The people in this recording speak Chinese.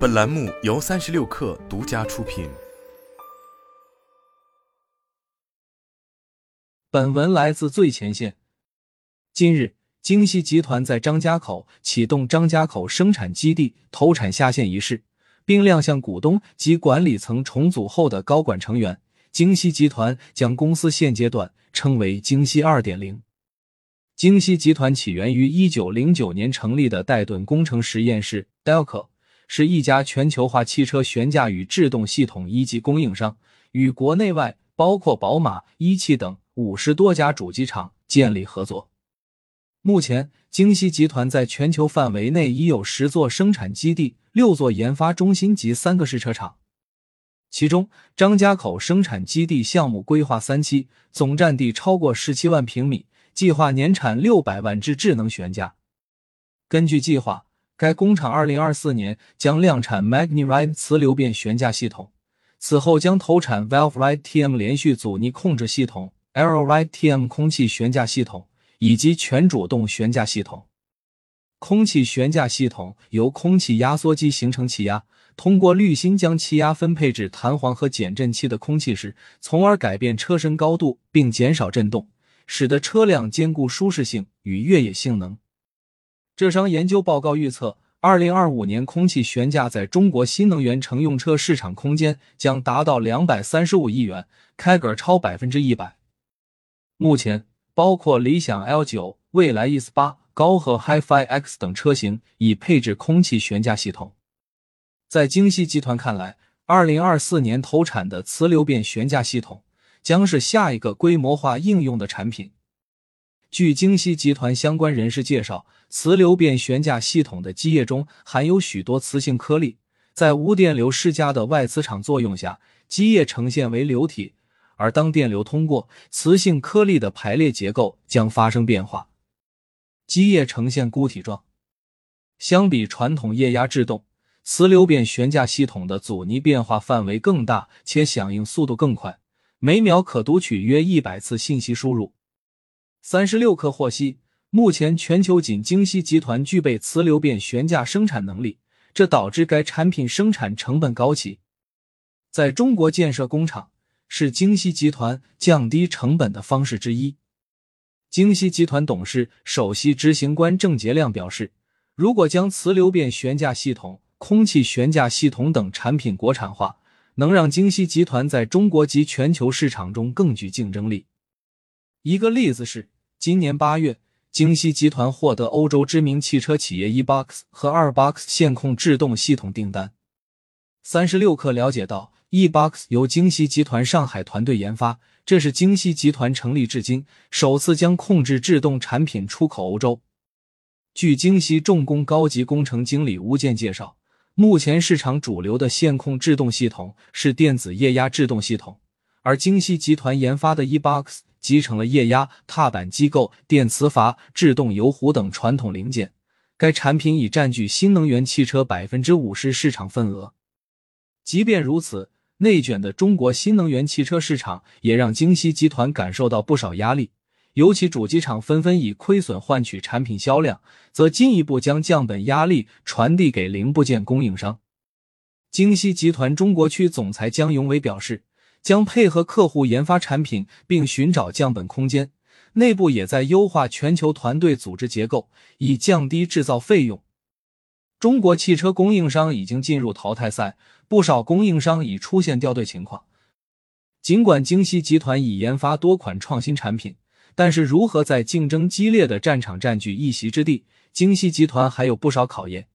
本栏目由三十六氪独家出品。本文来自最前线。近日，京西集团在张家口启动张家口生产基地投产下线仪式，并亮相股东及管理层重组后的高管成员。京西集团将公司现阶段称为“京西二点零”。京西集团起源于一九零九年成立的戴顿工程实验室 （Delco），是一家全球化汽车悬架与制动系统一级供应商，与国内外包括宝马、一汽等五十多家主机厂建立合作。目前，京西集团在全球范围内已有十座生产基地、六座研发中心及三个试车场。其中，张家口生产基地项目规划三期，总占地超过十七万平米，计划年产六百万只智能悬架。根据计划，该工厂二零二四年将量产 MagniRide 磁流变悬架系统，此后将投产 ValveRide TM 连续阻尼控制系统、AeroRide TM 空气悬架系统以及全主动悬架系统。空气悬架系统由空气压缩机形成气压。通过滤芯将气压分配至弹簧和减震器的空气时，从而改变车身高度并减少震动，使得车辆兼顾舒适性与越野性能。浙商研究报告预测，二零二五年空气悬架在中国新能源乘用车市场空间将达到两百三十五亿元，开个超百分之一百。目前，包括理想 L 九、蔚来 ES 八、高和 HiFi X 等车型已配置空气悬架系统。在京西集团看来，二零二四年投产的磁流变悬架系统将是下一个规模化应用的产品。据京西集团相关人士介绍，磁流变悬架系统的基液中含有许多磁性颗粒，在无电流施加的外磁场作用下，基液呈现为流体，而当电流通过，磁性颗粒的排列结构将发生变化，基液呈现固体状。相比传统液压制动。磁流变悬架系统的阻尼变化范围更大，且响应速度更快，每秒可读取约一百次信息输入。三十六氪获悉，目前全球仅京西集团具备磁流变悬架生产能力，这导致该产品生产成本高企。在中国建设工厂是京西集团降低成本的方式之一。京西集团董事、首席执行官郑杰亮表示，如果将磁流变悬架系统空气悬架系统等产品国产化，能让京西集团在中国及全球市场中更具竞争力。一个例子是，今年八月，京西集团获得欧洲知名汽车企业 eBox 和 2Box 线控制动系统订单。三十六氪了解到，eBox 由京西集团上海团队研发，这是京西集团成立至今首次将控制制动产品出口欧洲。据京西重工高级工程经理吴健介绍。目前市场主流的线控制动系统是电子液压制动系统，而京西集团研发的 eBox 集成了液压、踏板机构、电磁阀、制动油壶等传统零件。该产品已占据新能源汽车百分之五十市场份额。即便如此，内卷的中国新能源汽车市场也让京西集团感受到不少压力。尤其主机厂纷纷以亏损换取产品销量，则进一步将降本压力传递给零部件供应商。京西集团中国区总裁姜永伟表示，将配合客户研发产品，并寻找降本空间。内部也在优化全球团队组织结构，以降低制造费用。中国汽车供应商已经进入淘汰赛，不少供应商已出现掉队情况。尽管京西集团已研发多款创新产品。但是，如何在竞争激烈的战场占据一席之地，京西集团还有不少考验。